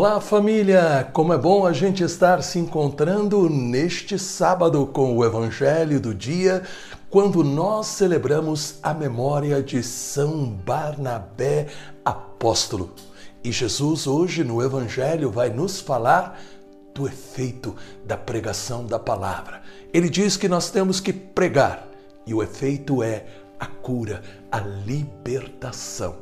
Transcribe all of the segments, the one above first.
Olá, família! Como é bom a gente estar se encontrando neste sábado com o Evangelho do dia, quando nós celebramos a memória de São Barnabé apóstolo. E Jesus, hoje no Evangelho, vai nos falar do efeito da pregação da palavra. Ele diz que nós temos que pregar, e o efeito é a cura, a libertação.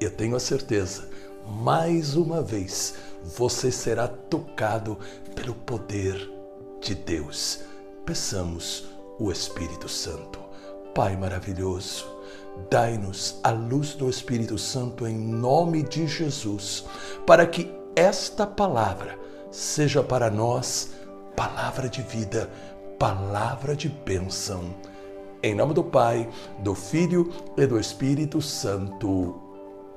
Eu tenho a certeza mais uma vez você será tocado pelo poder de Deus. Peçamos o Espírito Santo. Pai maravilhoso, dai-nos a luz do Espírito Santo em nome de Jesus, para que esta palavra seja para nós palavra de vida, palavra de bênção. Em nome do Pai, do Filho e do Espírito Santo.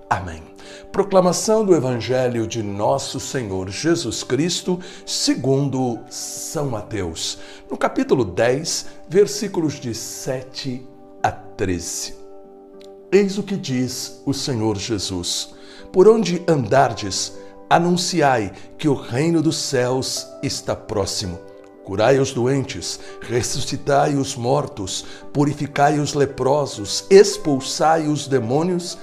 Amém. Proclamação do Evangelho de Nosso Senhor Jesus Cristo, segundo São Mateus, no capítulo 10, versículos de 7 a 13. Eis o que diz o Senhor Jesus: Por onde andardes, anunciai que o reino dos céus está próximo. Curai os doentes, ressuscitai os mortos, purificai os leprosos, expulsai os demônios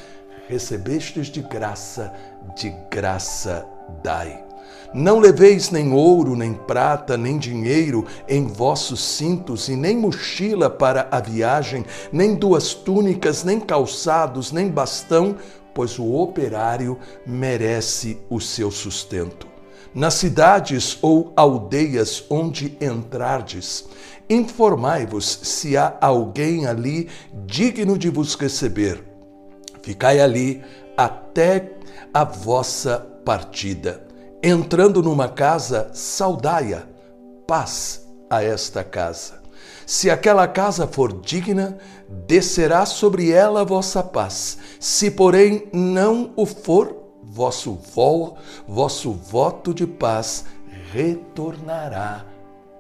recebestes de graça, de graça dai. Não leveis nem ouro, nem prata, nem dinheiro em vossos cintos, e nem mochila para a viagem, nem duas túnicas, nem calçados, nem bastão, pois o operário merece o seu sustento. Nas cidades ou aldeias onde entrardes, informai-vos se há alguém ali digno de vos receber Ficai ali até a vossa partida. Entrando numa casa, saudai-a. Paz a esta casa. Se aquela casa for digna, descerá sobre ela a vossa paz. Se, porém, não o for, vosso, vo, vosso voto de paz retornará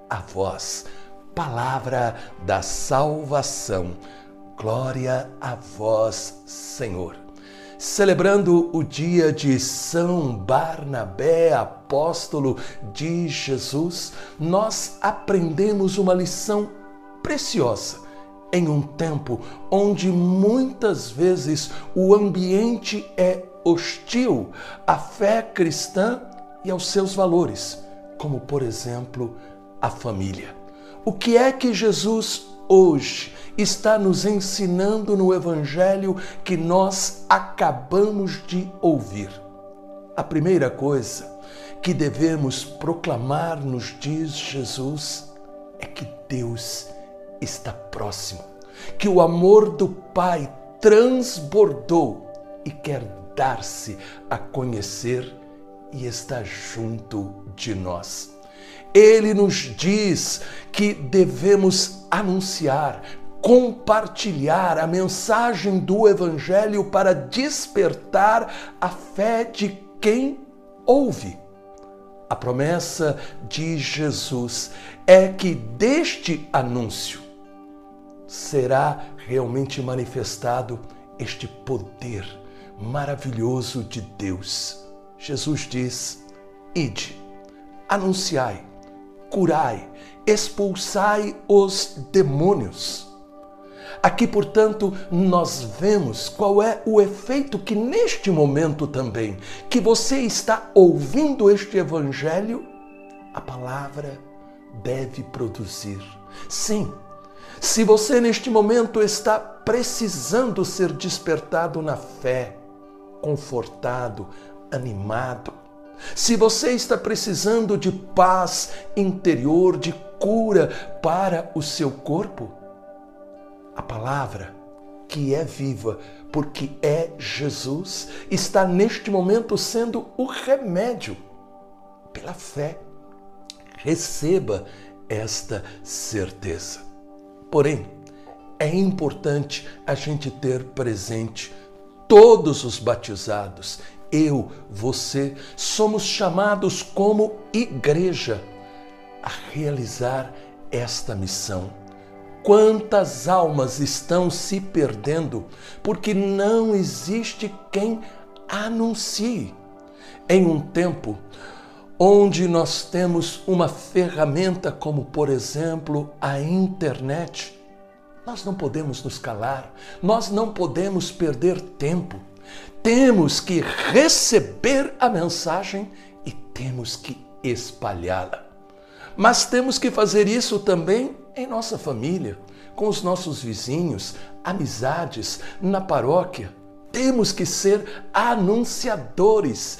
a vós. Palavra da salvação. Glória a vós, Senhor. Celebrando o dia de São Barnabé, apóstolo de Jesus, nós aprendemos uma lição preciosa em um tempo onde muitas vezes o ambiente é hostil à fé cristã e aos seus valores, como por exemplo a família. O que é que Jesus hoje está nos ensinando no Evangelho que nós acabamos de ouvir. A primeira coisa que devemos proclamar, nos diz Jesus, é que Deus está próximo, que o amor do Pai transbordou e quer dar-se a conhecer e está junto de nós. Ele nos diz que devemos anunciar, compartilhar a mensagem do Evangelho para despertar a fé de quem ouve. A promessa de Jesus é que deste anúncio será realmente manifestado este poder maravilhoso de Deus. Jesus diz: Ide, anunciai, curai, expulsai os demônios. Aqui, portanto, nós vemos qual é o efeito que neste momento também, que você está ouvindo este evangelho, a palavra deve produzir. Sim, se você neste momento está precisando ser despertado na fé, confortado, animado, se você está precisando de paz interior, de cura para o seu corpo, a palavra, que é viva, porque é Jesus, está neste momento sendo o remédio pela fé. Receba esta certeza. Porém, é importante a gente ter presente todos os batizados, eu, você, somos chamados como igreja a realizar esta missão Quantas almas estão se perdendo porque não existe quem anuncie. em um tempo onde nós temos uma ferramenta como, por exemplo, a internet. Nós não podemos nos calar, nós não podemos perder tempo. Temos que receber a mensagem e temos que espalhá-la. Mas temos que fazer isso também em nossa família, com os nossos vizinhos, amizades, na paróquia. Temos que ser anunciadores.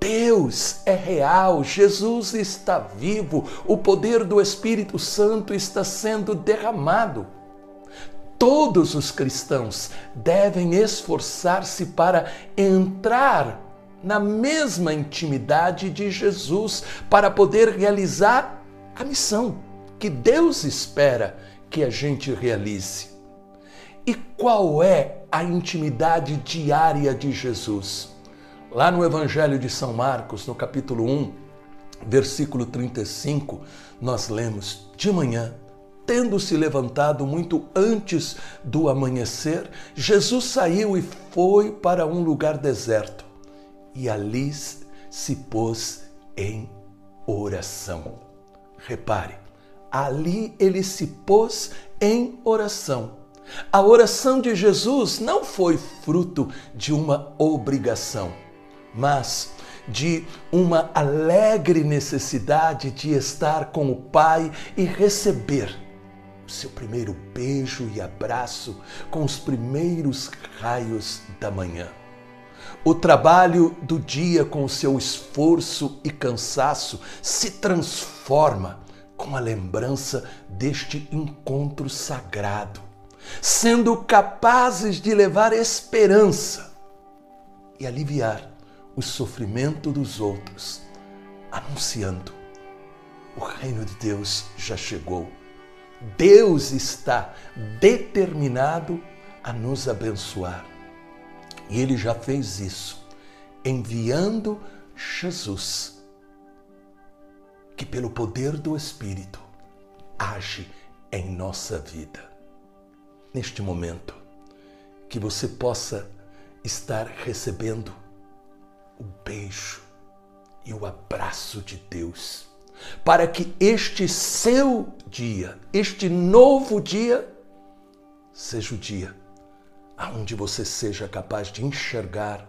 Deus é real, Jesus está vivo, o poder do Espírito Santo está sendo derramado. Todos os cristãos devem esforçar-se para entrar na mesma intimidade de Jesus para poder realizar a missão que Deus espera que a gente realize. E qual é a intimidade diária de Jesus? Lá no Evangelho de São Marcos, no capítulo 1, versículo 35, nós lemos: De manhã, tendo se levantado muito antes do amanhecer, Jesus saiu e foi para um lugar deserto e ali se pôs em oração. Repare, ali ele se pôs em oração. A oração de Jesus não foi fruto de uma obrigação, mas de uma alegre necessidade de estar com o Pai e receber seu primeiro beijo e abraço com os primeiros raios da manhã. O trabalho do dia, com o seu esforço e cansaço, se transforma com a lembrança deste encontro sagrado, sendo capazes de levar esperança e aliviar o sofrimento dos outros, anunciando: o reino de Deus já chegou. Deus está determinado a nos abençoar. E ele já fez isso, enviando Jesus, que pelo poder do Espírito age em nossa vida. Neste momento, que você possa estar recebendo o beijo e o abraço de Deus, para que este seu dia, este novo dia, seja o dia aonde você seja capaz de enxergar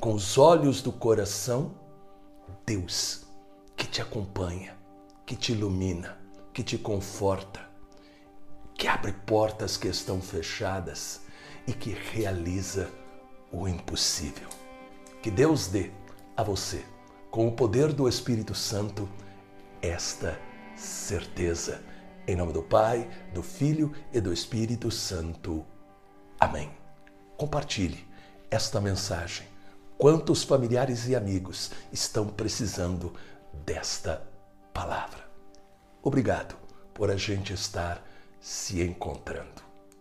com os olhos do coração Deus que te acompanha, que te ilumina, que te conforta, que abre portas que estão fechadas e que realiza o impossível. Que Deus dê a você, com o poder do Espírito Santo, esta certeza. Em nome do Pai, do Filho e do Espírito Santo. Amém. Compartilhe esta mensagem. Quantos familiares e amigos estão precisando desta palavra? Obrigado por a gente estar se encontrando.